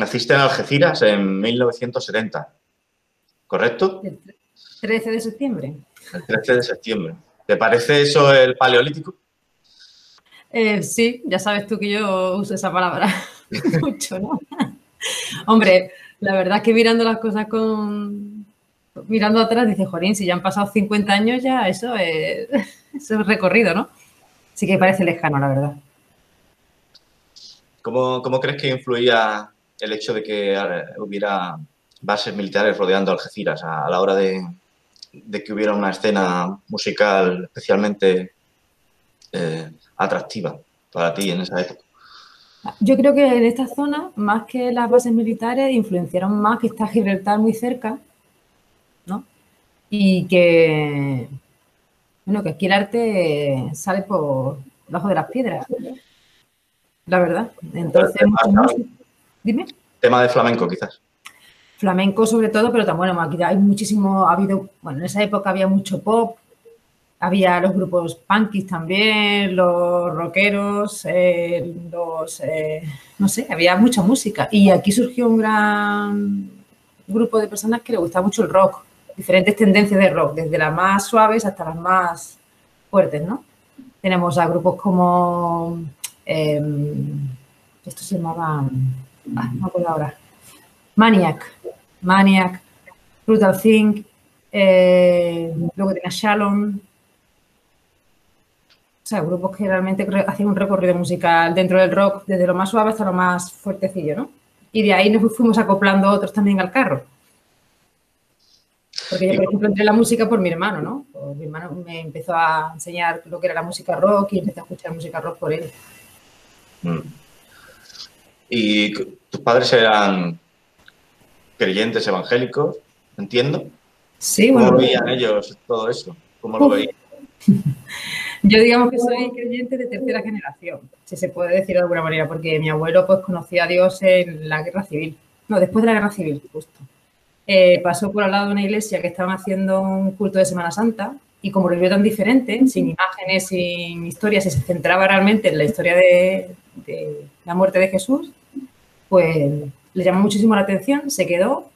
naciste en Algeciras en 1970, ¿correcto? El 13 de septiembre. El 13 de septiembre. ¿Te parece eso el paleolítico? Eh, sí, ya sabes tú que yo uso esa palabra mucho, ¿no? Hombre, la verdad es que mirando las cosas con... Mirando atrás, dice, Jorín, si ya han pasado 50 años ya, eso es, eso es recorrido, ¿no? Sí que parece lejano, la verdad. ¿Cómo, cómo crees que influía el hecho de que hubiera bases militares rodeando Algeciras a, la hora de, de, que hubiera una escena musical especialmente eh, atractiva para ti en esa época? Yo creo que en esta zona, más que las bases militares, influenciaron más que está Gibraltar muy cerca, ¿no? Y que, bueno, que aquí el arte sale por debajo de las piedras, la verdad. Entonces, dime. Tema de flamenco, quizás. Flamenco sobre todo, pero también, bueno, aquí hay muchísimo, ha habido, bueno, en esa época había mucho pop, había los grupos punkis también, los rockeros, eh, los, eh, no sé, había mucha música. Y aquí surgió un gran grupo de personas que le gustaba mucho el rock, diferentes tendencias de rock, desde las más suaves hasta las más fuertes, ¿no? Tenemos a grupos como, eh, esto se llamaba, ah, no acuerdo ahora, Maniac, Maniac, Brutal Thing, eh, luego tenía Shalom, sea, grupos que realmente hacían un recorrido musical dentro del rock, desde lo más suave hasta lo más fuertecillo, ¿no? Y de ahí nos fuimos acoplando otros también al carro. Porque yo, por ejemplo, entré en la música por mi hermano, ¿no? Pues mi hermano me empezó a enseñar lo que era la música rock y empecé a escuchar música rock por él. Mm. ¿Y tus padres eran creyentes evangélicos? Entiendo. Sí, ¿Cómo veían ellos todo eso? ¿Cómo lo veían? Yo digamos que soy creyente de tercera generación, si se puede decir de alguna manera, porque mi abuelo pues conocía a Dios en la guerra civil, no, después de la guerra civil, justo. Eh, pasó por al lado de una iglesia que estaban haciendo un culto de Semana Santa y como lo vio tan diferente, sin imágenes, sin historias, y se centraba realmente en la historia de, la muerte de Jesús, pues le llamó muchísimo la atención, se quedó,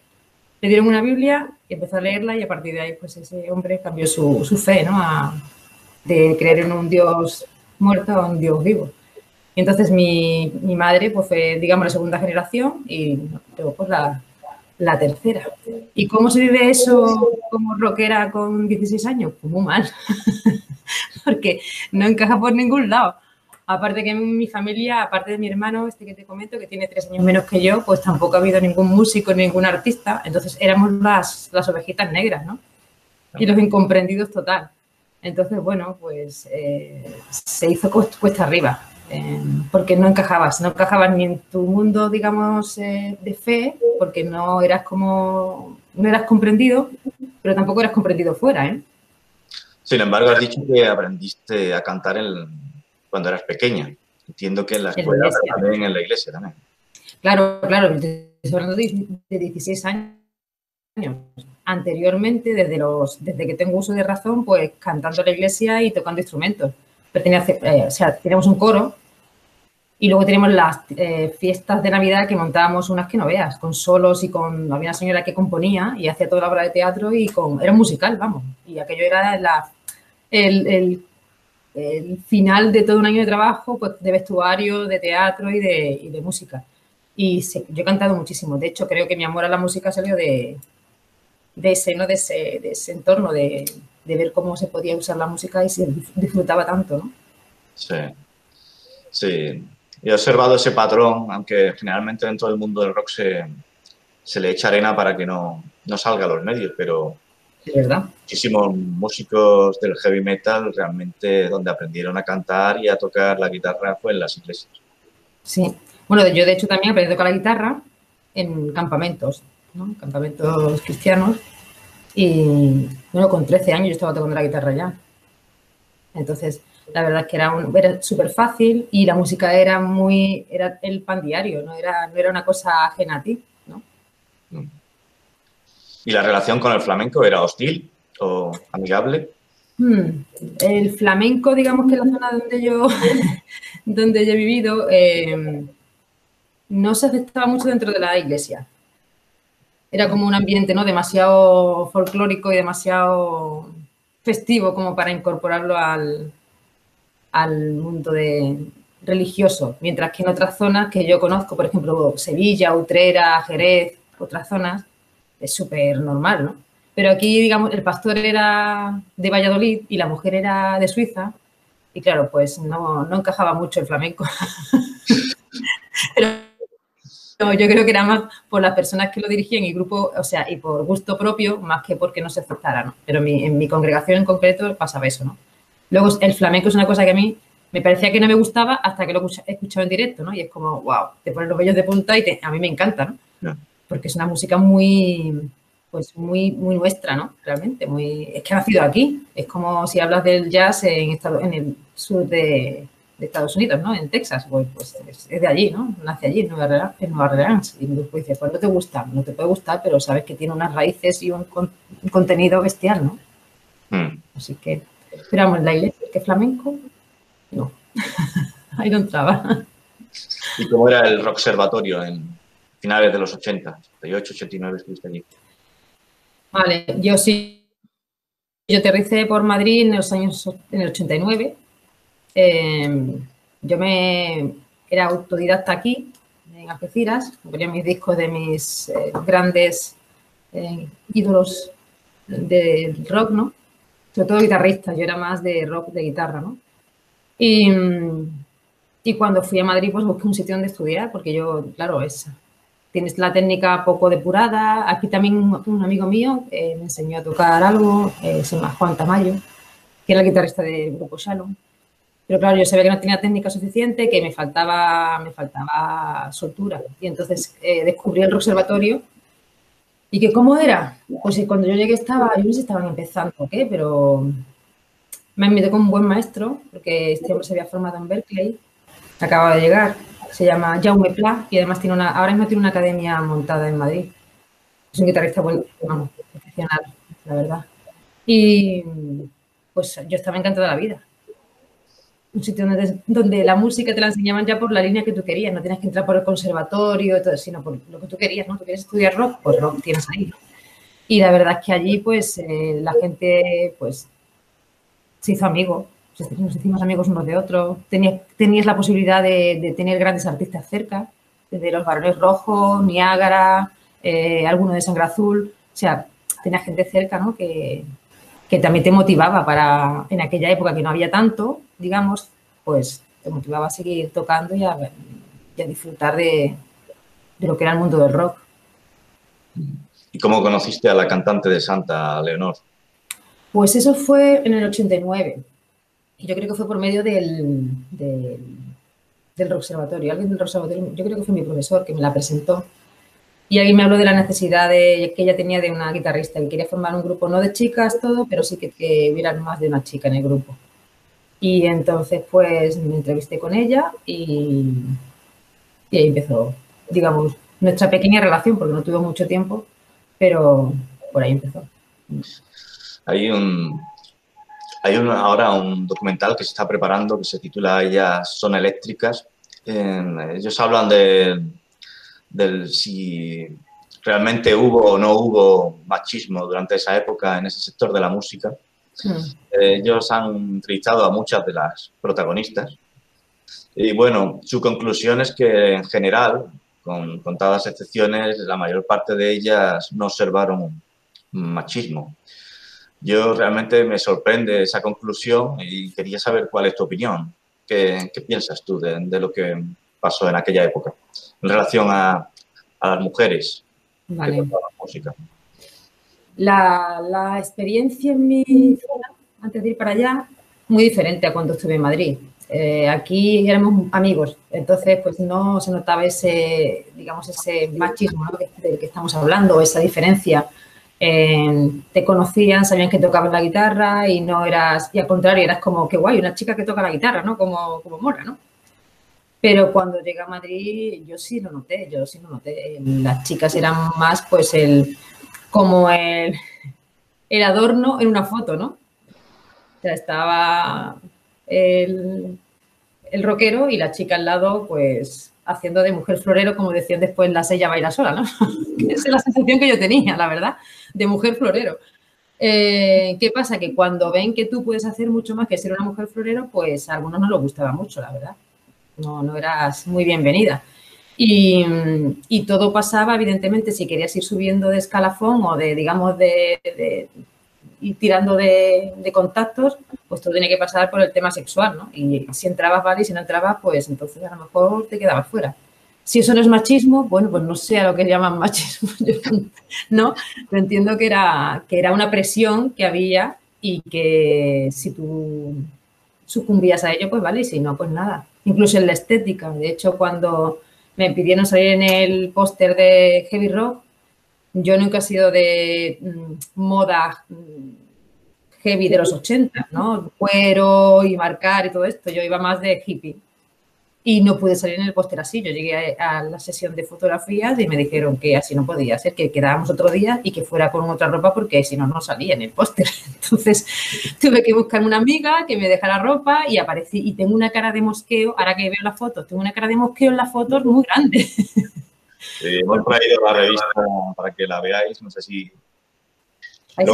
le dieron una Biblia y empezó a leerla y a partir de ahí pues ese hombre cambió su, su fe, ¿no? A, de creer en un Dios muerto o un Dios vivo. Y entonces mi, madre pues fue, digamos, la segunda generación y luego pues la, la, tercera. ¿Y cómo se vive eso como rockera con 16 años? Pues muy mal, porque no encaja por ningún lado. Aparte que en mi familia, aparte de mi hermano, este que te comento, que tiene tres años menos que yo, pues tampoco ha habido ningún músico, ningún artista. Entonces éramos las, las ovejitas negras, ¿no? Y los incomprendidos total. Entonces, bueno, pues eh, se hizo cuesta arriba, eh, porque no encajabas, no encajabas ni en tu mundo, digamos, eh, de fe, porque no eras como, no eras comprendido, pero tampoco eras comprendido fuera, ¿eh? Sin embargo, has dicho que aprendiste a cantar cuando eras pequeña. Entiendo que en la escuela, pero también en la iglesia también. Claro, claro, estoy hablando de 16 años anteriormente, desde, los, desde que tengo uso de razón, pues cantando en la iglesia y tocando instrumentos. Eh, o sea, tenemos un coro y luego tenemos las eh, fiestas de Navidad que montábamos unas que no veas, con solos y con... Había una señora que componía y hacía toda la obra de teatro y con... Era musical, vamos. Y aquello era la, el, el, el, final de todo un año de trabajo, pues de vestuario, de teatro y de, y de música. Y yo he cantado muchísimo. De hecho, creo que mi amor a la música salió de, de ese, ¿no? de ese, de ese entorno, de, de, ver cómo se podía usar la música y se disfrutaba tanto, ¿no? Sí, sí. He observado ese patrón, aunque generalmente dentro del mundo del rock se, se le echa arena para que no, no salga a los medios, pero verdad? muchísimos músicos del heavy metal realmente donde aprendieron a cantar y a tocar la guitarra fue en las iglesias. Sí, bueno, yo de hecho también aprendí a tocar la guitarra en campamentos campamentos cristianos. Y bueno, con 13 años yo estaba tocando la guitarra ya. Entonces, la verdad es que era, era súper fácil y la música era muy, era el pan diario, no era, no era una cosa ajena a ti, ¿no? ¿Y la relación con el flamenco era hostil o amigable? Hmm, el flamenco, digamos que la zona donde yo, donde yo he vivido, eh, no se aceptaba mucho dentro de la iglesia. Era como un ambiente ¿no? demasiado folclórico y demasiado festivo como para incorporarlo al, al mundo de, religioso, mientras que en otras zonas que yo conozco, por ejemplo, Sevilla, Utrera, Jerez, otras zonas, es súper normal, ¿no? Pero aquí, digamos, el pastor era de Valladolid y la mujer era de Suiza, y claro, pues no, no encajaba mucho el flamenco. Pero yo creo que era más por las personas que lo dirigían y grupo, o sea, y por gusto propio, más que porque no se aceptara, ¿no? Pero en mi congregación en concreto pasaba eso, ¿no? Luego, el flamenco es una cosa que a mí me parecía que no me gustaba hasta que lo he escuchado en directo, ¿no? Y es como, wow, te pones los vellos de punta y a mí me encanta, ¿no? Porque es una música muy, pues muy, muy nuestra, ¿no? Realmente, muy, es que ha nacido aquí. Es como si hablas del jazz en, estado, en el sur de, Estados Unidos, ¿no? En Texas, pues, pues es, de allí, ¿no? Nace allí, en Nueva, Orleans. Y después dices, pues no te gusta, no te puede gustar, pero sabes que tiene unas raíces y un, contenido bestial, ¿no? Hmm. Así que, esperamos la iglesia, que flamenco, no, ahí no entraba. ¿Y cómo era el rock observatorio en finales de los 80, 88, 89 estuviste allí? Vale, yo sí, yo aterricé por Madrid en los años, en el 89. Em, yo me era autodidacta aquí, en Algeciras, ponía mis discos de mis eh, grandes eh, ídolos del rock, ¿no? Sobre todo guitarristas, yo era más de rock de guitarra, ¿no? Y, y, cuando fui a Madrid, pues busqué un sitio donde estudiar, porque yo, claro, es, tienes la técnica poco depurada. Aquí también un, amigo mío eh, me enseñó a tocar algo, eh, se llama Juan Tamayo, que era el guitarrista del grupo Shalom. Pero claro, yo sabía que no tenía técnica suficiente, que me faltaba, me faltaba soltura. Y entonces eh, descubrí el observatorio. ¿Y que cómo era? Pues cuando yo llegué estaba, yo no sé si estaban empezando qué, pero me invité con un buen maestro, porque este hombre se había formado en Berkeley, acaba de llegar, se llama Jaume Pla y además tiene una, ahora mismo tiene una academia montada en Madrid. Es un guitarrista bueno, vamos, profesional, la verdad. Y pues yo estaba encantada de la vida. Un sitio donde, donde, la música te la enseñaban ya por la línea que tú querías, no tienes que entrar por el conservatorio, todo, sino por lo que tú querías, ¿no? Tú quieres estudiar rock, pues rock tienes ahí. Y la verdad es que allí, pues, eh, la gente, pues, se hizo amigo, nos hicimos amigos unos de otros, tenías, tenías la posibilidad de, tener grandes artistas cerca, desde los varones rojos, Niágara, eh, alguno de Sangre Azul, o sea, tenías gente cerca, ¿no? Que, también te motivaba para, en aquella época que no había tanto, digamos, pues te motivaba a seguir tocando y a, disfrutar de, de, lo que era el mundo del rock. ¿Y cómo conociste a la cantante de Santa, Leonor? Pues eso fue en el 89. Yo creo que fue por medio del, del, del observatorio. Alguien del observatorio, yo creo que fue mi profesor que me la presentó. Y alguien me habló de la necesidad de, que ella tenía de una guitarrista, que quería formar un grupo, no de chicas todo, pero sí que, que hubiera más de una chica en el grupo. Y entonces, pues, me entrevisté con ella y, y ahí empezó, digamos, nuestra pequeña relación, porque no tuvo mucho tiempo, pero por ahí empezó. Hay un, hay ahora un documental que se está preparando que se titula Ellas son eléctricas. ellos hablan de, del si realmente hubo o no hubo machismo durante esa época en ese sector de la música. Hmm. Ellos han entrevistado a muchas de las protagonistas y bueno, su conclusión es que en general, con contadas excepciones, la mayor parte de ellas no observaron machismo. Yo realmente me sorprende esa conclusión y quería saber cuál es tu opinión. ¿Qué, piensas tú de, lo que pasó en aquella época en relación a, las mujeres vale. la música? La, experiencia en mi zona, antes de ir para allá, muy diferente a cuando estuve en Madrid. Eh, aquí éramos amigos, entonces pues no se notaba ese, digamos, ese machismo del que estamos hablando, esa diferencia te conocían, sabían que tocabas la guitarra y no eras, y al contrario, eras como, qué guay, una chica que toca la guitarra, ¿no? Como, como Mora, ¿no? Pero cuando llegué a Madrid, yo sí lo noté, yo sí lo noté. Las chicas eran más, pues, el, como el, el adorno en una foto, ¿no? O sea, estaba el, el rockero y la chica al lado, pues, haciendo de mujer florero, como decían después la sella baila sola, ¿no? Esa es la sensación que yo tenía, la verdad, de mujer florero. Eh, ¿Qué pasa? Que cuando ven que tú puedes hacer mucho más que ser una mujer florero, pues a algunos no les gustaba mucho, la verdad. No, no eras muy bienvenida. Y, todo pasaba, evidentemente, si querías ir subiendo de escalafón o de, digamos, de, ir tirando de, contactos, pues todo tiene que pasar por el tema sexual, ¿no? Y si entrabas, vale, y si no entrabas, pues entonces a lo mejor te quedabas fuera. Si eso no es machismo, bueno, pues no sé a lo que llaman machismo, ¿no? Pero entiendo que era, que era una presión que había y que si tú sucumbías a ello, pues vale, y si no, pues nada. Incluso en la estética. De hecho, cuando me pidieron salir en el póster de Heavy Rock, yo nunca he sido de mm, moda mm, heavy de los 80, ¿no? Cuero y marcar y todo esto. Yo iba más de hippie y no pude salir en el póster así. Yo llegué a, la sesión de fotografías y me dijeron que así no podía ser, que quedábamos otro día y que fuera con otra ropa porque si no, no salía en el póster. Entonces tuve que buscarme una amiga que me dejara ropa y aparecí. Y tengo una cara de mosqueo, ahora que veo las fotos, tengo una cara de mosqueo en las fotos muy grande. Hemos traído la revista para que la veáis, no sé si Ahí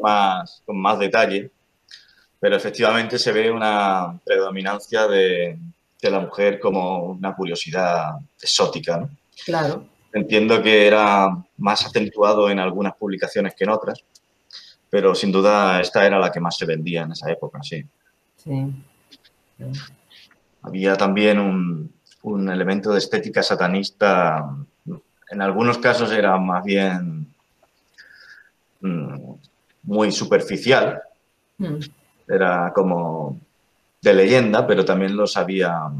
más, con más detalle, pero efectivamente se ve una predominancia de, de la mujer como una curiosidad exótica. ¿no? Claro. Entiendo que era más acentuado en algunas publicaciones que en otras, pero sin duda esta era la que más se vendía en esa época, sí. Sí. Había también un, un elemento de estética satanista, en algunos casos era más bien mm, muy superficial, mm. era como de leyenda, pero también lo sabía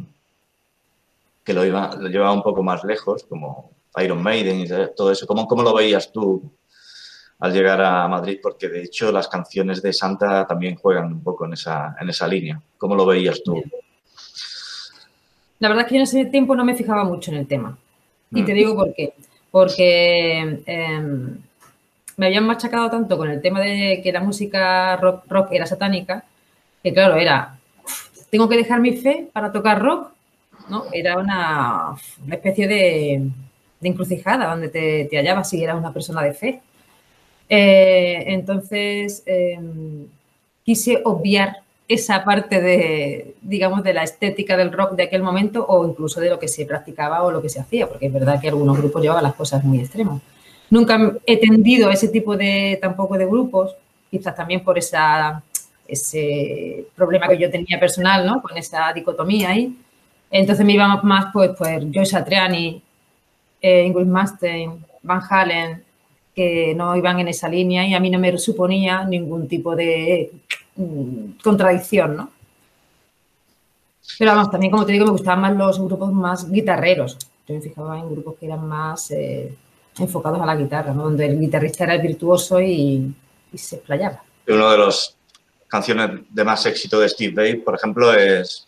que lo, iba, lo llevaba un poco más lejos, como Iron Maiden y todo eso. ¿Cómo, ¿Cómo lo veías tú al llegar a Madrid? Porque de hecho las canciones de Santa también juegan un poco en esa, en esa línea. ¿Cómo lo veías tú? La verdad es que yo en ese tiempo no me fijaba mucho en el tema. Y te mm. digo por qué. Porque em, me habían machacado tanto con el tema de que la música rock, rock era satánica, que claro, era tengo que dejar mi fe para tocar rock, ¿no? Era una, especie de, encrucijada donde te, te, hallabas si eras una persona de fe. Eh, entonces, em, quise obviar esa parte de, digamos, de la estética del rock de aquel momento o incluso de lo que se practicaba o lo que se hacía, porque es verdad que algunos grupos llevaban las cosas muy extremas. Nunca he tendido ese tipo de, tampoco de grupos, quizás también por esa ese problema que yo tenía personal, ¿no? Con esa dicotomía ahí. Entonces me iba más, pues, pues Joyce Satriani, eh, Ingrid Mastein, Van Halen, que no iban en esa línea y a mí no me suponía ningún tipo de mm, contradicción, ¿no? Pero vamos, también como te digo, me gustaban más los grupos más guitarreros. Yo me fijaba en grupos que eran más eh, enfocados a la guitarra, ¿no? Donde el guitarrista era el virtuoso y, y se explayaba. Uno de los canciones de más éxito de Steve Vai, por ejemplo, es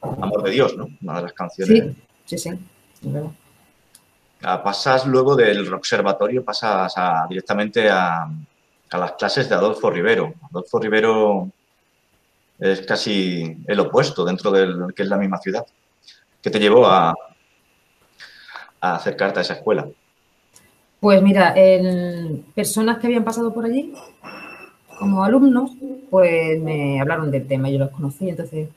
Amor de Dios, ¿no? Una de las canciones. Sí, sí, sí. Ah, pasas luego del observatorio, pasas directamente a, las clases de Adolfo Rivero. Adolfo Rivero es casi el opuesto dentro de que es la misma ciudad. ¿Qué te llevó a, a acercarte a esa escuela? Pues mira, en personas que habían pasado por allí como alumnos, pues me hablaron del tema, yo los conocí, entonces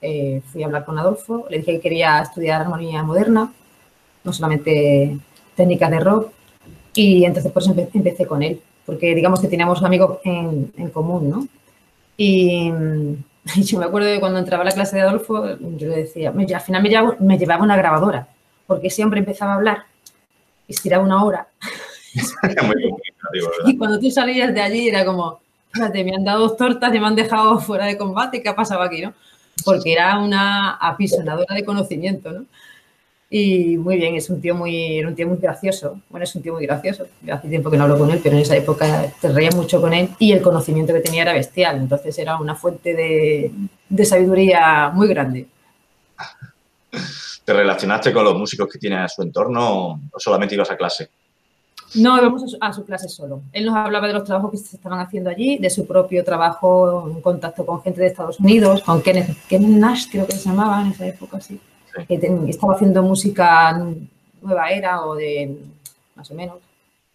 eh, fui a hablar con Adolfo, le dije que quería estudiar armonía moderna, no solamente técnicas de rock, y entonces por eso empecé con él, porque digamos que teníamos amigos en, común, ¿no? Y, yo me acuerdo de cuando entraba a la clase de Adolfo, yo le decía, al final me llevaba, me llevaba una grabadora, porque siempre empezaba a hablar y estiraba una hora. y cuando tú salías de allí era como, fíjate, me han dado dos tortas y me han dejado fuera de combate, ¿qué ha pasado aquí, no? Porque era una apisonadora de conocimiento, ¿no? Y muy bien, es un tío muy, era un tío muy gracioso. Bueno, es un tío muy gracioso. hace tiempo que no hablo con él, pero en esa época te reía mucho con él y el conocimiento que tenía era bestial. Entonces era una fuente de, de sabiduría muy grande. ¿Te relacionaste con los músicos que tiene a su entorno o solamente ibas a clase? No, íbamos a su clase solo. Él nos hablaba de los trabajos que se estaban haciendo allí, de su propio trabajo en contacto con gente de Estados Unidos, con Kenneth, Nash, creo que se llamaba en esa época, sí. Estaba haciendo música nueva era o de más o menos.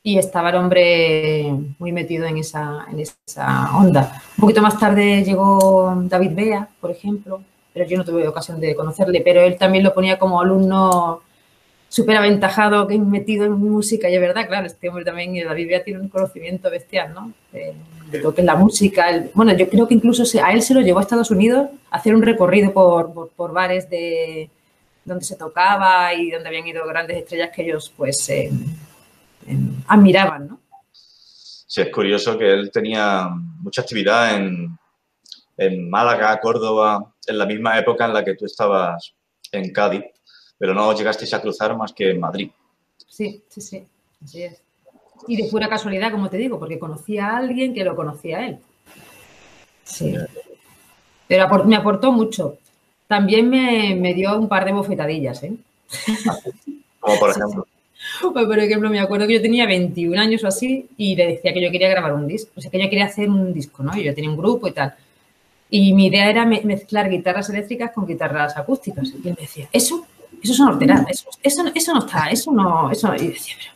Y estaba el hombre muy metido en esa, en esa onda. Un poquito más tarde llegó David Bea, por ejemplo, pero yo no tuve ocasión de conocerle, pero él también lo ponía como alumno súper aventajado, que metido en música, y es verdad, claro, este hombre también, David Bea, tiene un conocimiento bestial, ¿no? De, lo que es la música. bueno, yo creo que incluso a él se lo llevó a Estados Unidos a hacer un recorrido por, por, bares de donde se tocaba y donde habían ido grandes estrellas que ellos, pues, eh, admiraban, ¿no? Sí, es curioso que él tenía mucha actividad en, en Málaga, Córdoba, en la misma época en la que tú estabas en Cádiz, pero no llegasteis a cruzar más que en Madrid. Sí, sí, sí, así es. Y de pura casualidad, como te digo, porque conocía a alguien que lo conocía a él. Sí. Pero me aportó mucho. También me, me, dio un par de bofetadillas, ¿eh? Como por ejemplo. Pues, por ejemplo, me acuerdo que yo tenía 21 años o así y le decía que yo quería grabar un disco, o sea, que yo quería hacer un disco, ¿no? Y yo tenía un grupo y tal. Y mi idea era mezclar guitarras eléctricas con guitarras acústicas. Y él me decía, eso, eso son ordenadas, eso, eso, eso, no está, eso no, eso no. Y decía, pero,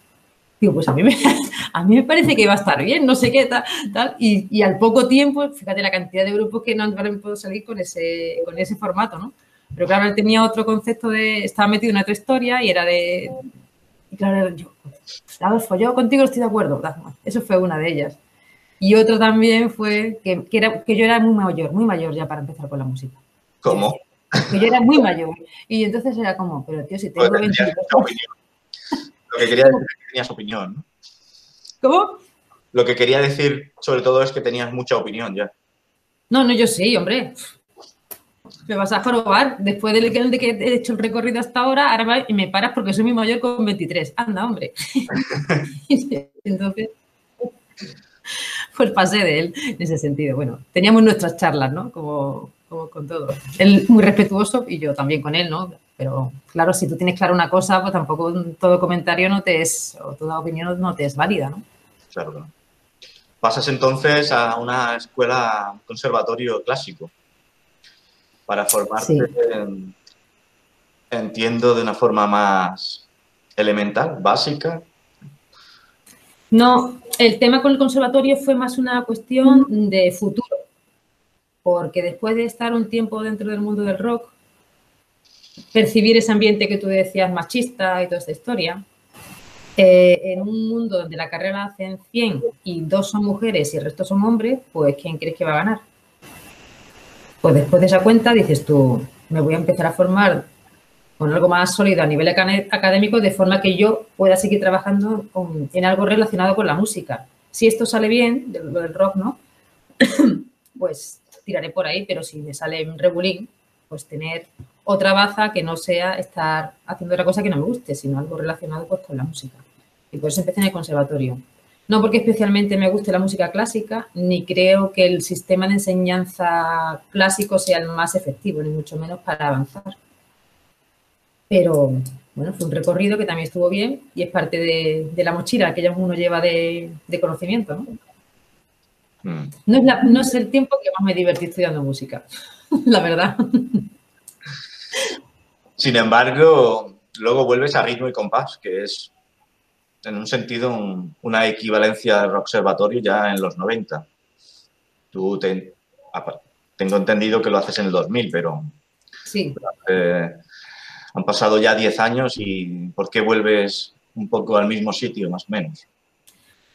digo, pues a mí, me, a mí me parece que va a estar bien, no sé qué, tal, tal. Y, y, al poco tiempo, fíjate la cantidad de grupos que no han podido salir con ese, con ese formato, ¿no? Pero claro, él tenía otro concepto de, estaba metido en otra historia y era de, y claro, yo, Adolfo, yo contigo estoy de acuerdo. Eso fue una de ellas. Y otro también fue que, era, que yo era muy mayor, muy mayor ya para empezar con la música. ¿Cómo? Que yo era muy mayor. Y entonces era como, pero tío, si tengo pues 22 Lo que quería decir es que tenías opinión, ¿no? ¿Cómo? Lo que quería decir, sobre todo, es que tenías mucha opinión ya. No, no, yo sí, hombre me vas a jorobar. Después de que he hecho el recorrido hasta ahora, ahora me paras porque soy mi mayor con 23. Anda, hombre. Entonces, pues pasé de él en ese sentido. Bueno, teníamos nuestras charlas, ¿no? Como, como con todo. Él muy respetuoso y yo también con él, ¿no? Pero claro, si tú tienes clara una cosa, pues tampoco todo comentario no te es, o toda opinión no te es válida, ¿no? Claro. Pasas entonces a una escuela conservatorio clásico para formarte, entiendo, de una forma más elemental, básica. No, el tema con el conservatorio fue más una cuestión de futuro, porque después de estar un tiempo dentro del mundo del rock, percibir ese ambiente que tú decías machista y toda esta historia, eh, en un mundo donde la carrera hacen 100 y dos son mujeres y el resto son hombres, pues ¿quién crees que va a ganar? Pues después de esa cuenta dices tú, me voy a empezar a formar con algo más sólido a nivel académico de forma que yo pueda seguir trabajando en algo relacionado con la música. Si esto sale bien, del, rock, ¿no? pues tiraré por ahí, pero si me sale regulín, pues tener otra baza que no sea estar haciendo otra cosa que no me guste, sino algo relacionado pues, con la música. Y por eso empecé en el conservatorio. No porque especialmente me guste la música clásica, ni creo que el sistema de enseñanza clásico sea el más efectivo, ni mucho menos para avanzar. Pero bueno, fue un recorrido que también estuvo bien y es parte de, la mochila que ya uno lleva de, conocimiento. ¿no? Mm. No, es el tiempo que más me divertí estudiando música, la verdad. Sin embargo, luego vuelves a ritmo y compás, que es en un sentido, una equivalencia del observatorio ya en los 90. Tú tengo entendido que lo haces en el 2000, pero sí. han pasado ya 10 años y ¿por qué vuelves un poco al mismo sitio, más o menos?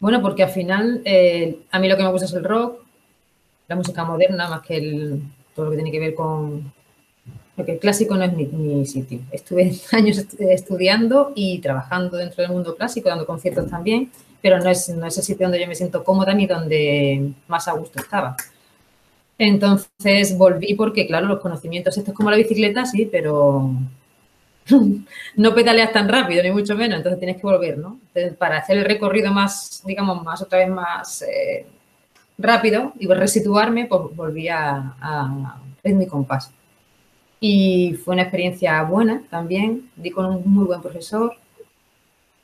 Bueno, porque al final eh, a mí lo que me gusta es el rock, la música moderna, más que el, todo lo que tiene que ver con, porque el clásico no es mi, sitio. Estuve años estudiando y trabajando dentro del mundo clásico, dando conciertos también, pero no es, no es el sitio donde yo me siento cómoda ni donde más a gusto estaba. Entonces volví porque, claro, los conocimientos, esto es como la bicicleta, sí, pero no pedaleas tan rápido, ni mucho menos, entonces tienes que volver, ¿no? para hacer el recorrido más, digamos, más otra vez más eh, rápido y resituarme, pues volví a, a mi compás. Y fue una experiencia buena también, di con un muy buen profesor.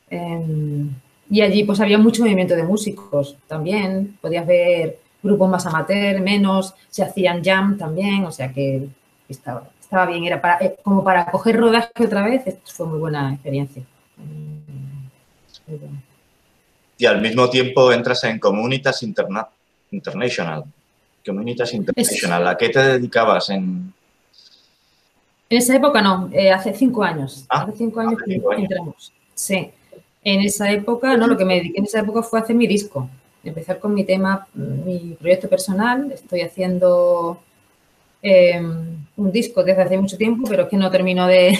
Em, y allí pues había mucho movimiento de músicos también, podías ver grupos más amateur, menos, se hacían jam también, o sea que estaba, estaba bien, era para, eh, como para coger rodaje otra vez, fue muy buena experiencia. Y al mismo tiempo entras en Comunitas International. Comunitas International, ¿a qué te dedicabas en, en esa época no, eh, hace cinco años. Ah, hace cinco años que entramos. Sí. En esa época, no, lo que me dediqué en esa época fue hacer mi disco. Empezar con mi tema, mi proyecto personal. Estoy haciendo em, un disco desde hace mucho tiempo, pero es que no termino de,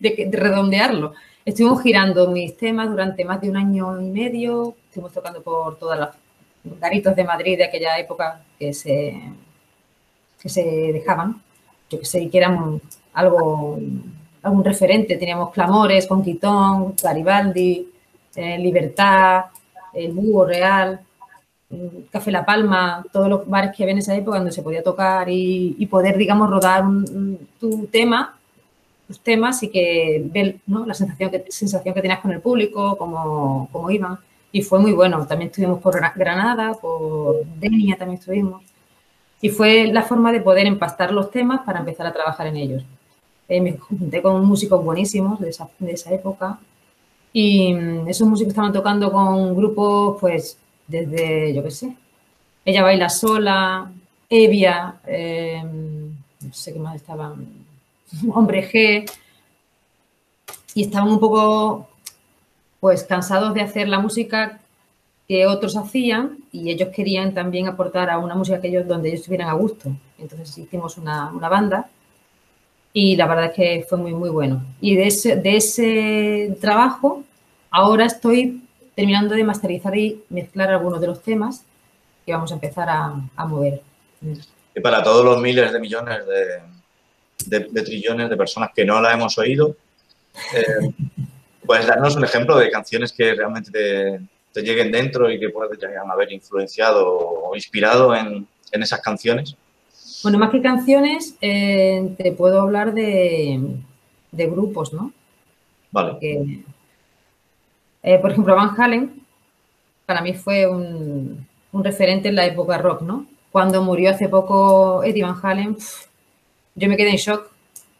redondearlo. Estuvimos girando mis temas durante más de un año y medio. Estuvimos tocando por todas las garitos de Madrid de aquella época que se, que se dejaban yo que sé, que eran algo, algún referente. Teníamos Clamores, Conquitón, Garibaldi, eh, Libertad, El Búho Real, mm, Café La Palma, todos los bares que había en esa época donde se podía tocar y, poder, digamos, rodar tu tema, tus temas y que ver ¿no? la sensación que, sensación que tenías con el público, cómo, cómo iban. Y fue muy bueno. También estuvimos por Granada, por Denia también estuvimos. Y fue la forma de poder empastar los temas para empezar a trabajar en ellos. Eh, me junté con músicos buenísimos de esa, de esa época y mm, esos músicos estaban tocando con grupos, pues, desde, yo qué sé, Ella Baila Sola, Evia, eh, no sé qué más estaban, Hombre G, y estaban un poco, pues, cansados de hacer la música que otros hacían y ellos querían también aportar a una música ellos, donde ellos estuvieran a gusto. Entonces hicimos una, banda y la verdad es que fue muy, muy bueno. Y de ese, de ese trabajo ahora estoy terminando de masterizar y mezclar algunos de los temas que vamos a empezar a, mover. Y para todos los miles de millones de, trillones de personas que no la hemos oído, eh, pues darnos un ejemplo de canciones que realmente te, te lleguen dentro y que puedan haber influenciado o inspirado en, esas canciones? Bueno, más que canciones, eh, te puedo hablar de, grupos, ¿no? Vale. Eh, por ejemplo, Van Halen, para mí fue un, referente en la época rock, ¿no? Cuando murió hace poco Eddie Van Halen, yo me quedé en shock.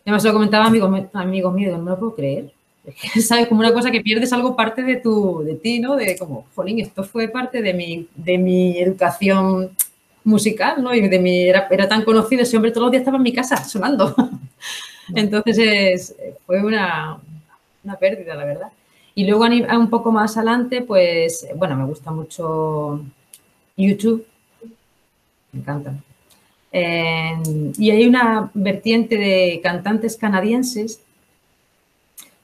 Además, lo comentaba amigos, amigos míos, no lo puedo creer. ¿sabes? Como una cosa que pierdes algo parte de tu, de ti, ¿no? De como, jolín, esto fue parte de mi, de mi educación musical, ¿no? Y de mi, era, era tan conocido, ese hombre todos los días estaba en mi casa sonando. Entonces fue una, una pérdida, la verdad. Y luego un poco más adelante, pues, bueno, me gusta mucho YouTube. Me encanta. Eh, y hay una vertiente de cantantes canadienses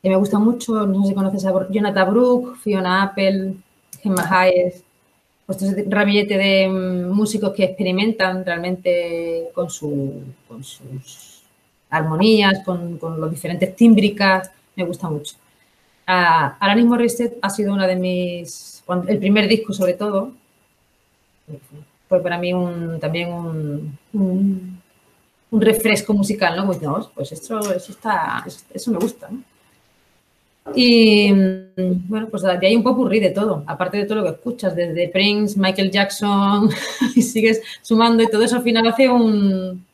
que me gusta mucho, no sé si conoces a Jonathan Brooke, Fiona Apple, Gemma Hayes, pues este ramillete de mm, músicos que experimentan realmente con, su, con sus armonías, con, con los diferentes tímbricas, me gusta mucho. Uh, Alanis Morissette ha sido una de mis, el primer disco sobre todo, fue para mí también un, un, refresco musical, ¿no? Pues, pues esto, eso, está, eso me gusta, ¿no? Y mm, bueno, pues de ahí un poco de todo, aparte de todo lo que escuchas, desde Prince, Michael Jackson, y sigues sumando y todo eso al final hace un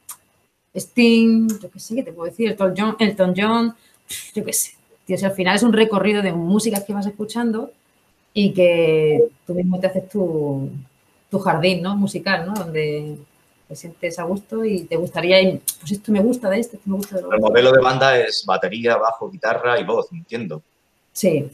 Sting, yo qué sé, ¿qué te puedo decir? Elton John, Elton John yo qué sé. Tío, al final es un recorrido de músicas que vas escuchando y que tú mismo te haces tu, tu jardín, ¿no? Musical, ¿no? Donde te sientes a gusto y te gustaría, pues esto me gusta de esto, esto me gusta de El modelo de banda es batería, bajo, guitarra y voz, entiendo. Sí.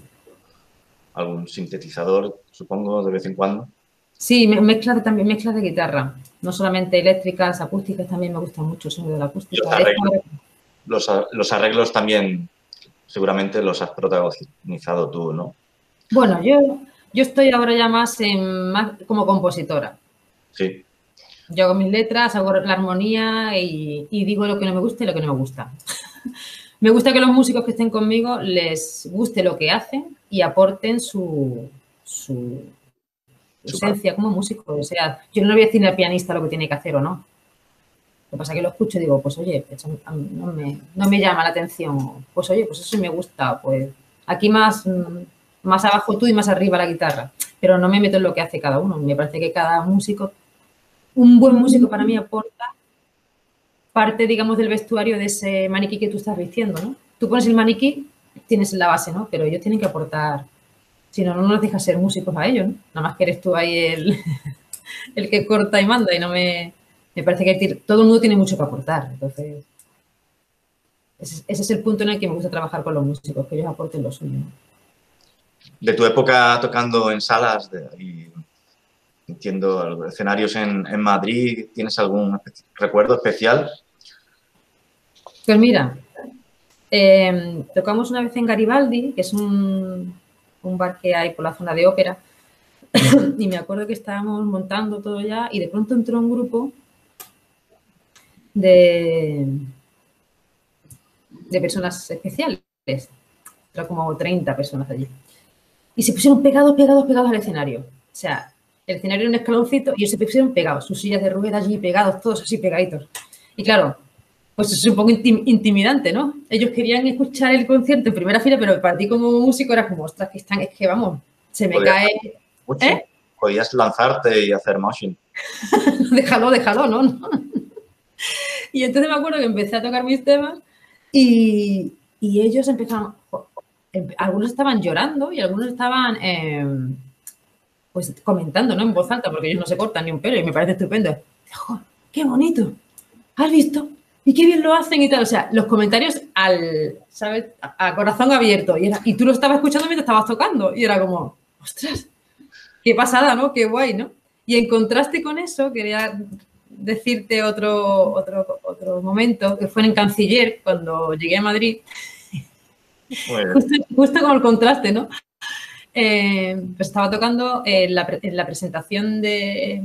Algún sintetizador, supongo, de vez en cuando. Sí, mezclas también mezclas de guitarra, no solamente eléctricas, acústicas, también me gusta mucho el sonido de la acústica. Los arreglos, los, arreglos también seguramente los has protagonizado tú, ¿no? Bueno, yo, yo estoy ahora ya más, en, más como compositora. Sí. Yo hago mis letras, hago la armonía y, digo lo que no me gusta y lo que no me gusta. me gusta que los músicos que estén conmigo les guste lo que hacen y aporten su, su esencia como músico. O sea, yo no le voy a decir al pianista lo que tiene que hacer o no. Lo que pasa es que lo escucho y digo, pues oye, no me, no me llama la atención. Pues oye, pues eso sí me gusta. Pues aquí más, más abajo tú y más arriba la guitarra. Pero no me meto en lo que hace cada uno. Me parece que cada músico un buen músico para mí aporta parte, digamos, del vestuario de ese maniquí que tú estás vistiendo, ¿no? Tú pones el maniquí, tienes la base, ¿no? Pero ellos tienen que aportar, si no, no nos dejas ser músicos a ellos, ¿no? Nada más que eres tú ahí el, el que corta y manda y no me... Me parece que todo el mundo tiene mucho que aportar, entonces... Ese, es el punto en el que me gusta trabajar con los músicos, que ellos aporten lo suyo. De tu época tocando en salas de, y entiendo escenarios en, Madrid, ¿tienes algún recuerdo especial? Pues mira, em, tocamos una vez en Garibaldi, que es un, bar que hay por la zona de ópera, y me acuerdo que estábamos montando todo ya y de pronto entró un grupo de, de personas especiales. Era como 30 personas allí. Y se pusieron pegados, pegados, pegados al escenario. O sea, el escenario era un escaloncito y ellos se pusieron pegados, sus sillas de ruedas allí pegados, todos así pegaditos. Y claro, pues es un poco intimidante, ¿no? Ellos querían escuchar el concierto en primera fila, pero para ti como músico era como, ostras, que están, es que vamos, se me cae. ¿Eh? Podías lanzarte y hacer motion. déjalo, déjalo, ¿no? y entonces me acuerdo que empecé a tocar mis temas y, ellos empezaron, em, algunos estaban llorando y algunos estaban em, pues comentando, ¿no? En voz alta, porque ellos no se cortan ni un pelo y me parece estupendo. ¡Qué bonito! ¿Has visto? Y qué bien lo hacen y tal. O sea, los comentarios al, ¿sabes? A, corazón abierto. Y, y tú lo estabas escuchando mientras estabas tocando. Y era como, ostras, qué pasada, ¿no? Qué guay, ¿no? Y en contraste con eso, quería decirte otro, otro, otro momento, que fue en Canciller, cuando llegué a Madrid. Justo, como el contraste, ¿no? Eh, pues estaba tocando en la, presentación de,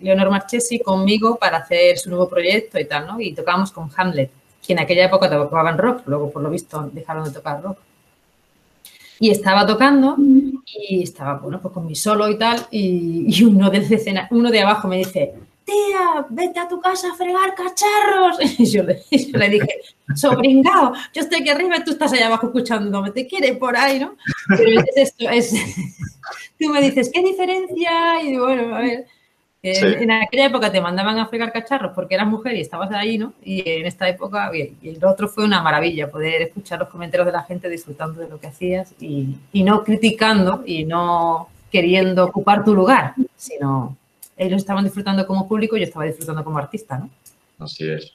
Leonor Marchesi conmigo para hacer su nuevo proyecto y tal, ¿no? Y tocábamos con Hamlet, que en aquella época tocaban rock, luego por lo visto dejaron de tocar rock. Y estaba tocando y estaba, bueno, pues con mi solo y tal, y, uno, de escena, uno de abajo me dice, tía, vete a tu casa a fregar cacharros. Y yo le, dije, sobringao, yo estoy aquí arriba y tú estás allá abajo escuchándome, te quiere por ahí, ¿no? Pero es esto, es, tú me dices, ¿qué diferencia? Y bueno, a ver, en, aquella época te mandaban a fregar cacharros porque eras mujer y estabas ahí, ¿no? Y en esta época, y el otro fue una maravilla, poder escuchar los comentarios de la gente disfrutando de lo que hacías y, y no criticando y no queriendo ocupar tu lugar, sino ellos estaban disfrutando como público y yo estaba disfrutando como artista, ¿no? Así es.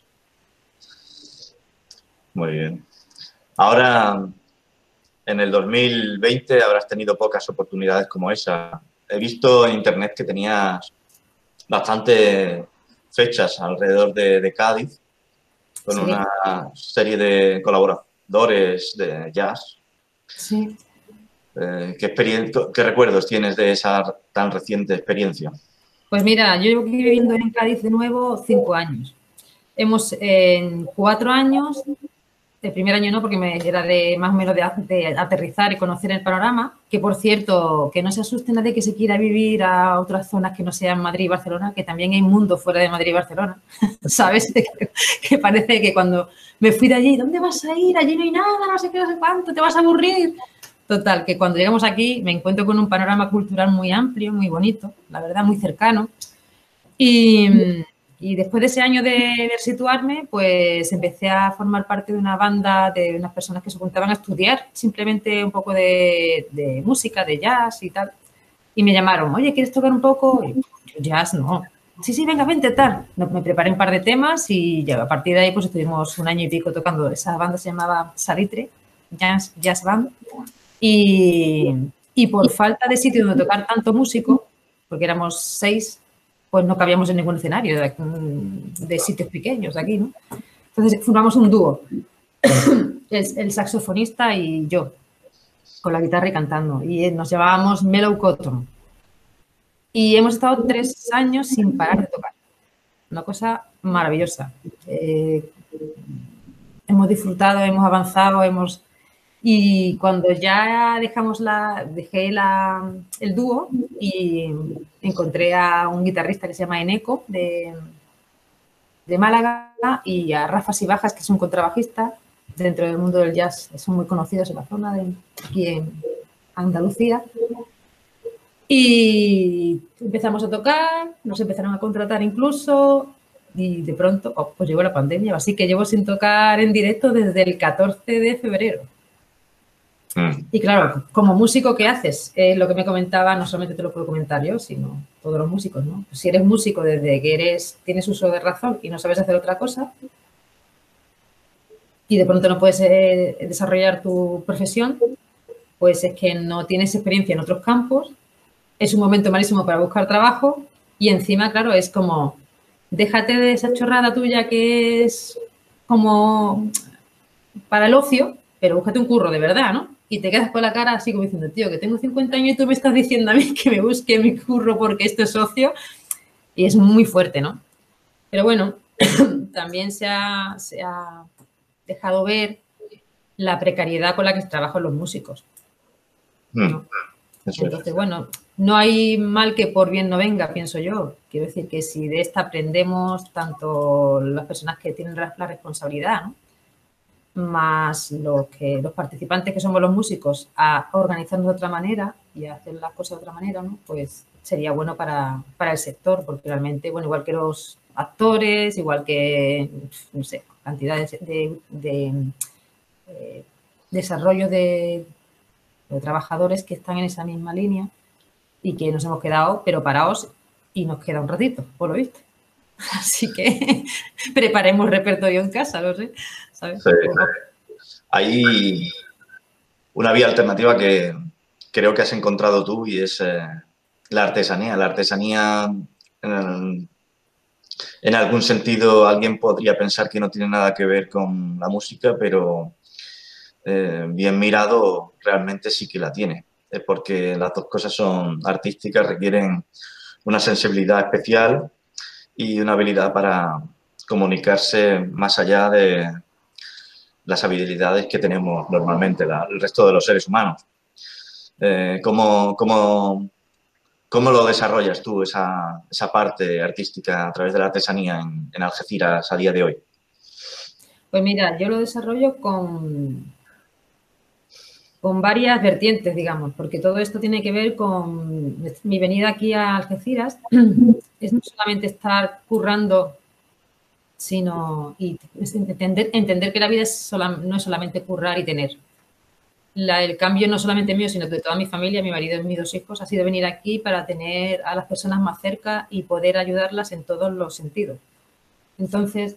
Muy bien. Ahora, en el 2020 habrás tenido pocas oportunidades como esa. He visto en internet que tenías bastante fechas alrededor de, Cádiz con una serie de colaboradores de jazz. Sí. Eh, ¿qué, ¿Qué recuerdos tienes de esa tan reciente experiencia? Pues mira, yo llevo viviendo en Cádiz de nuevo cinco años. Hemos en cuatro años, el primer año no, porque me era de más o menos de, aterrizar y conocer el panorama, que por cierto, que no se asuste nadie que se quiera vivir a otras zonas que no sean Madrid y Barcelona, que también hay mundo fuera de Madrid y Barcelona, ¿sabes? que parece que cuando me fui de allí, ¿dónde vas a ir? Allí no hay nada, no sé qué, no sé cuánto, te vas a aburrir. Total, que cuando llegamos aquí me encuentro con un panorama cultural muy amplio, muy bonito, la verdad, muy cercano. Y, después de ese año de, situarme, pues empecé a formar parte de una banda de unas personas que se juntaban a estudiar simplemente un poco de, música, de jazz y tal. Y me llamaron, oye, ¿quieres tocar un poco? Y yo, jazz, no. Sí, sí, venga, vente, tal. Me preparé un par de temas y ya, a partir de ahí pues estuvimos un año y pico tocando. Esa banda se llamaba Salitre, Jazz, jazz Band. Y, por falta de sitio donde tocar tanto músico, porque éramos seis, pues no cabíamos en ningún escenario de, sitios pequeños de aquí, ¿no? Entonces formamos un dúo, el, saxofonista y yo, con la guitarra y cantando, y nos llamábamos Mellow Cotton. Y hemos estado tres años sin parar de tocar. Una cosa maravillosa. Eh, hemos disfrutado, hemos avanzado, hemos y cuando ya dejamos la, dejé la, el dúo y encontré a un guitarrista que se llama Eneco de, de Málaga y a Rafa Sibajas, que es un contrabajista dentro del mundo del jazz, son muy conocidos en la zona de aquí en Andalucía. Y empezamos a tocar, nos empezaron a contratar incluso, y de pronto oh, pues llegó la pandemia. Así que llevo sin tocar en directo desde el 14 de febrero. Mm. Y claro, como músico, ¿qué haces? Eh, lo que me comentaba, no solamente te lo puedo comentar yo, sino todos los músicos, ¿no? si eres músico desde que eres, tienes uso de razón y no sabes hacer otra cosa, y de pronto no puedes eh, desarrollar tu profesión, pues es que no tienes experiencia en otros campos, es un momento malísimo para buscar trabajo y encima, claro, es como, déjate de esa chorrada tuya que es como para el ocio, pero búscate un curro de verdad, ¿no? Y te quedas con la cara así como diciendo, tío, que tengo 50 años y tú me estás diciendo a mí que me busque mi curro porque esto es socio. Y es muy fuerte, ¿no? Pero bueno, también se ha, dejado ver la precariedad con la que trabajan los músicos. Mm. Entonces, bueno, no hay mal que por bien no venga, pienso yo. Quiero decir que si de esta aprendemos tanto las personas que tienen la responsabilidad, ¿no? Más los, que, los participantes que somos los músicos a organizarnos de otra manera y a hacer las cosas de otra manera, ¿no? pues sería bueno para, el sector, porque realmente, bueno, igual que los actores, igual que, no sé, cantidades de, de, eh, desarrollo de, de, trabajadores que están en esa misma línea y que nos hemos quedado, pero parados y nos queda un ratito, por lo visto. Así que preparemos repertorio en casa, lo sé. Hay una vía alternativa que creo que has encontrado tú y es eh, la artesanía. La artesanía, en, algún sentido, alguien podría pensar que no tiene nada que ver con la música, pero eh, bien mirado, realmente sí que la tiene. Es porque las dos cosas son artísticas, requieren una sensibilidad especial y una habilidad para comunicarse más allá de las habilidades que tenemos normalmente el resto de los seres humanos. Eh, ¿cómo, cómo, cómo, lo desarrollas tú, esa, esa, parte artística a través de la artesanía en, en Algeciras a día de hoy? Pues mira, yo lo desarrollo con, con varias vertientes, digamos, porque todo esto tiene que ver con mi venida aquí a Algeciras. es no solamente estar currando, sino y entender, entender que la vida no es solamente currar y tener. el cambio no solamente mío, sino de toda mi familia, mi marido y mis dos hijos, ha sido venir aquí para tener a las personas más cerca y poder ayudarlas en todos los sentidos. Entonces,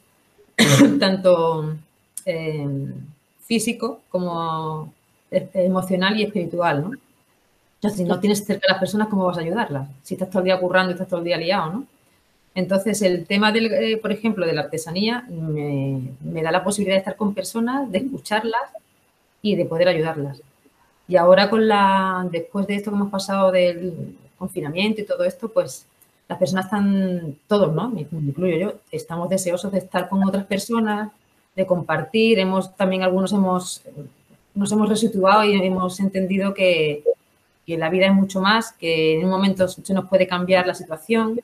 tanto eh, físico como emocional y espiritual, ¿no? Sea, si no tienes cerca a las personas, ¿cómo vas a ayudarlas? Si estás todo el día currando y estás todo el día liado, ¿no? Entonces, el tema, del, eh, por ejemplo, de la artesanía me, da la posibilidad de estar con personas, de escucharlas y de poder ayudarlas. Y ahora, con la, después de esto que hemos pasado del confinamiento y todo esto, pues las personas están, todos, ¿no? Me incluyo yo, estamos deseosos de estar con otras personas, de compartir. Hemos también algunos hemos nos hemos resituado y hemos entendido que, la vida es mucho más, que en un momento se nos puede cambiar la situación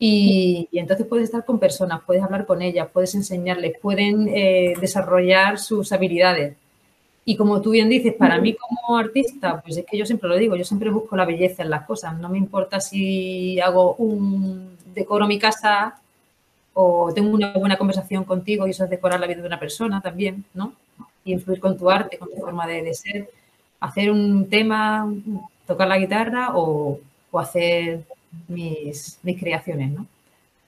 y, entonces puedes estar con personas, puedes hablar con ellas, puedes enseñarles, pueden eh, desarrollar sus habilidades. Y como tú bien dices, para mí como artista, pues es que yo siempre lo digo, yo siempre busco la belleza en las cosas. No me importa si hago un decoro mi casa o tengo una buena conversación contigo y eso es decorar la vida de una persona también, ¿no? y influir con tu arte, con tu forma de, ser, hacer un tema, tocar la guitarra o, hacer mis, mis, creaciones, ¿no?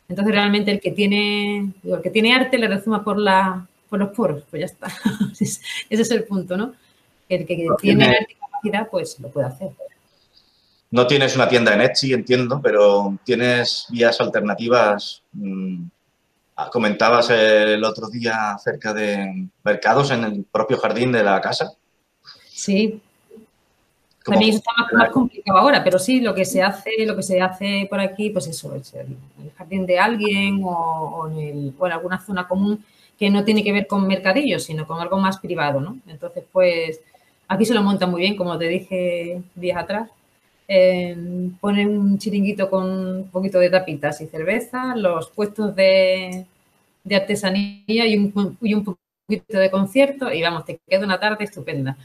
Entonces realmente el que tiene, el que tiene arte le resuma por, la, por los poros, pues ya está. Ese es el punto, ¿no? El que tiene, arte y capacidad, pues lo puede hacer. No tienes una tienda en Etsy, entiendo, pero tienes vías alternativas mm, comentabas el otro día acerca de mercados en el propio jardín de la casa. Sí. También está más, complicado ahora, pero sí, lo que se hace, lo que se hace por aquí, pues eso, es el, jardín de alguien o, en alguna zona común que no tiene que ver con mercadillos, sino con algo más privado, ¿no? Entonces, pues aquí se lo monta muy bien, como te dije días atrás. Eh, ponen un chiringuito con un poquito de tapitas y cerveza, los puestos de, artesanía y un, poquito de concierto y vamos, te queda una tarde estupenda.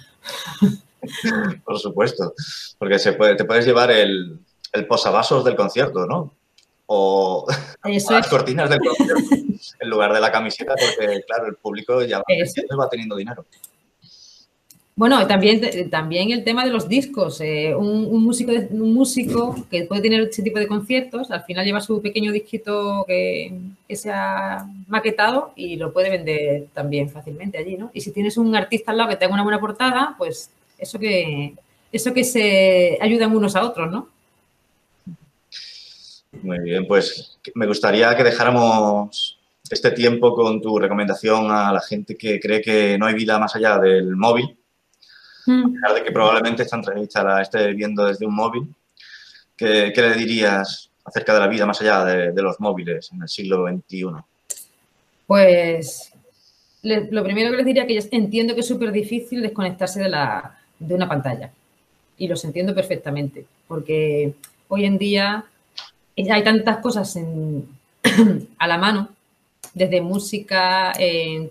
Por supuesto, porque se puede, te puedes llevar el, el posavasos del concierto, ¿no? o las cortinas del concierto en lugar de la camiseta, porque claro, el público ya va, teniendo dinero. Bueno, también, también el tema de los discos. Eh, un, músico, un músico que puede tener ese tipo de conciertos, al final lleva su pequeño disquito que, que, se ha maquetado y lo puede vender también fácilmente allí, ¿no? Y si tienes un artista al lado que tenga una buena portada, pues eso que, eso que se ayudan unos a otros, ¿no? Muy bien, pues me gustaría que dejáramos este tiempo con tu recomendación a la gente que cree que no hay vida más allá del móvil, mm. a pesar de que probablemente esta entrevista la esté viendo desde un móvil. ¿Qué, le dirías acerca de la vida más allá de, los móviles en el siglo XXI? Pues lo primero que les diría es que yo entiendo que es súper difícil desconectarse de, la, de una pantalla. Y los entiendo perfectamente, porque hoy en día hay tantas cosas a la mano, desde música,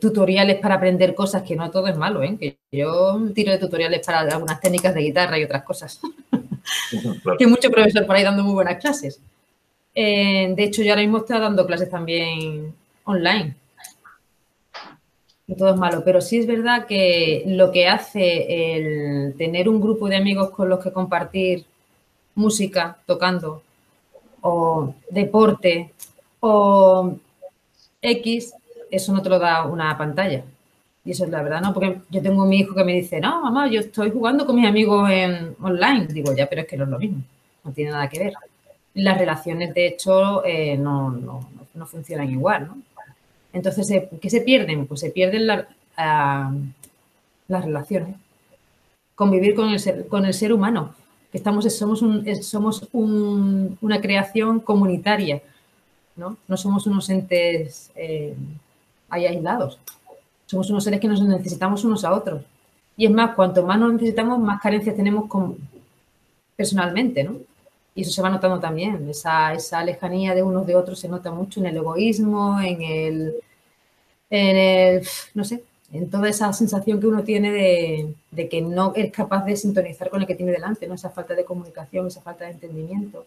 tutoriales para aprender cosas, que no todo es malo, ¿eh? que yo tiro de tutoriales para algunas técnicas de guitarra y otras cosas. que hay mucho profesor por ahí dando muy buenas clases. Eh, de hecho, yo ahora mismo estoy dando clases también online. Todo es malo, pero sí es verdad que lo que hace el tener un grupo de amigos con los que compartir música, tocando, o deporte o X, eso no te lo da una pantalla. Y eso es la verdad, ¿no? Porque yo tengo mi hijo que me dice, no, mamá, yo estoy jugando con mis amigos en online. Digo, ya, pero es que no es lo mismo, no tiene nada que ver. Las relaciones, de hecho, eh, no, no, no, funcionan igual, ¿no? Entonces, eh, ¿qué se pierden? Pues se pierden las relaciones. Convivir con el ser, con el ser humano estamos, somos, somos una creación comunitaria, ¿no? No somos unos entes eh, ahí aislados. Somos unos seres que nos necesitamos unos a otros. Y es más, cuanto más nos necesitamos, más carencias tenemos personalmente, ¿no? Y eso se va notando también. Esa, esa lejanía de unos de otros se nota mucho en el egoísmo, en el, en el, no sé, en toda esa sensación que uno tiene de, que no es capaz de sintonizar con el que tiene delante, ¿no? Esa falta de comunicación, esa falta de entendimiento,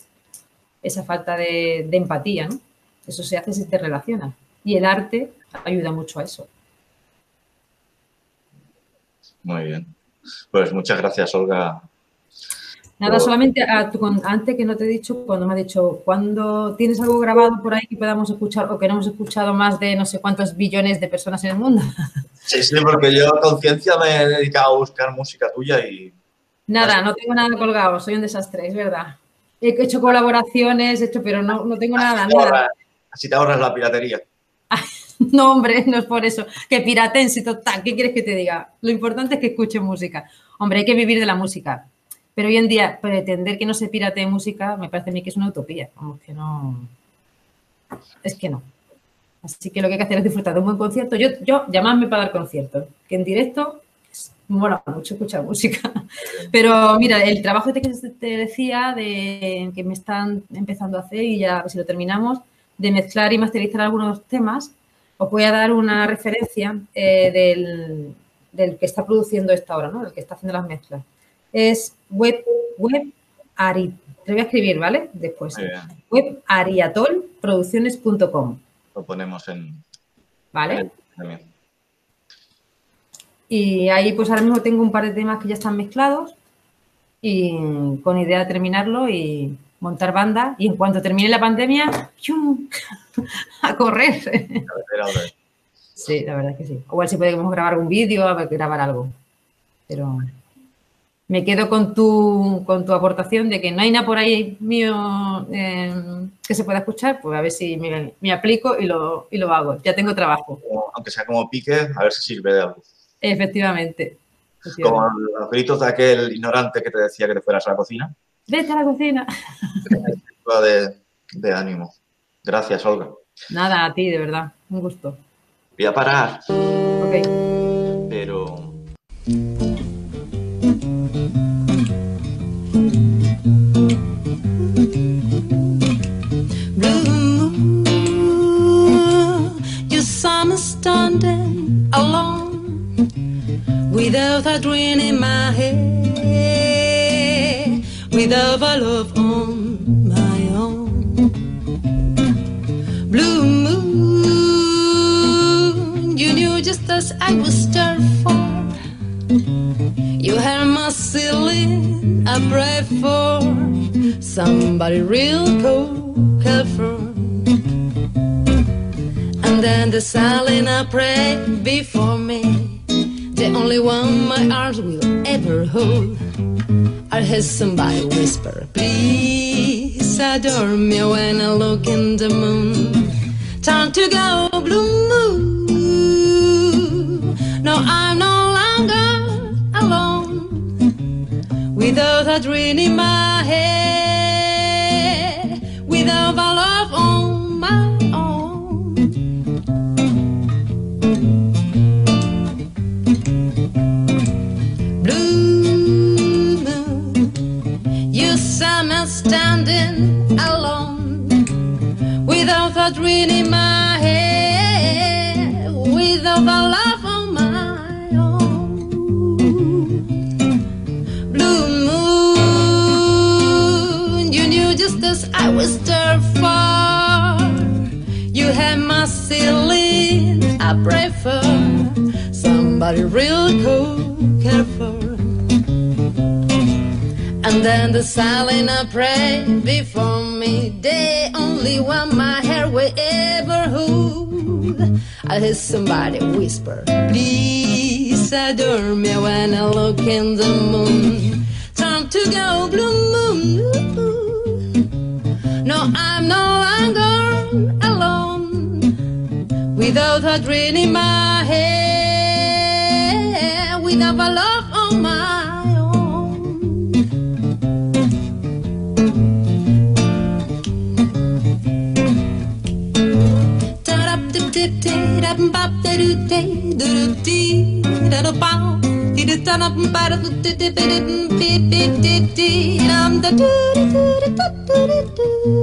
esa falta de, empatía, ¿no? Eso se hace si te relacionas. Y el arte ayuda mucho a eso. Muy bien. Pues muchas gracias, Olga, Nada, solamente antes que no te he dicho, cuando me ha dicho, cuando tienes algo grabado por ahí que podamos escuchar o que no hemos escuchado más de no sé cuántos billones de personas en el mundo. Sí, sí, porque yo a conciencia me he dedicado a buscar música tuya y... Nada, no tengo nada colgado, soy un desastre, es verdad. He hecho colaboraciones, he hecho, pero no, no tengo nada, nada. así te ahorras la piratería. no, hombre, no es por eso. Que piraten, si total, ¿qué quieres que te diga? Lo importante es que escuchen música. Hombre, hay que vivir de la música pero hoy en día, pretender que no se pirate música me parece a mí que es una utopía. Vamos, que no. Es que no. Así que lo que hay que hacer es disfrutar de un buen concierto. Yo, yo llamadme para dar conciertos, que en directo mola mucho escuchar música. Pero mira, el trabajo este que te decía, de que me están empezando a hacer y ya si lo terminamos, de mezclar y masterizar algunos temas, os voy a dar una referencia eh, del, del, que está produciendo esta hora, ¿no? El que está haciendo las mezclas es web, web ari, te voy a escribir, ¿vale? Después. Web ariatolproducciones.com. Lo ponemos en. ¿Vale? Y ahí pues ahora mismo tengo un par de temas que ya están mezclados y con idea de terminarlo y montar banda y en cuanto termine la pandemia, a correr. Sí, la verdad es que sí. Igual si podemos grabar un vídeo, grabar algo. Pero me quedo con tu, con tu aportación de que no hay nada por ahí mío em, que se pueda escuchar, pues a ver si me, aplico y lo, y lo, hago. Ya tengo trabajo. Aunque sea como pique, a ver si sirve de algo. Efectivamente. Como los gritos de aquel ignorante que te decía que te fueras a la cocina. Vete a la cocina. de, de ánimo. Gracias, Olga. Nada, a ti, de verdad. Un gusto. Voy a parar. Ok. Standing alone without a dream in my head, without a love on my own. Blue moon, you knew just as I was stirred for. You heard my ceiling, I pray for somebody real cold, careful. And then the silent I pray before me, the only one my arms will ever hold. I hear somebody whisper, please adore me when I look in the moon. Time to go blue moon. No, I'm no longer alone without a dream in my head, without a dream in my head, without a love on my own. Blue moon, you knew just as I was there for. You had my ceiling, I pray for somebody real cool, careful. And then the silent I pray before me. They only want my hair will ever hold. I hear somebody whisper, please adore me when I look in the moon. Time to go blue moon. No, I'm no longer alone without a dream in my head, without a love dip dee da bop da do dee do do dee da do bow dee da da up ba da do dip dip dip dip dip dip dip dip dip dip dip dip dip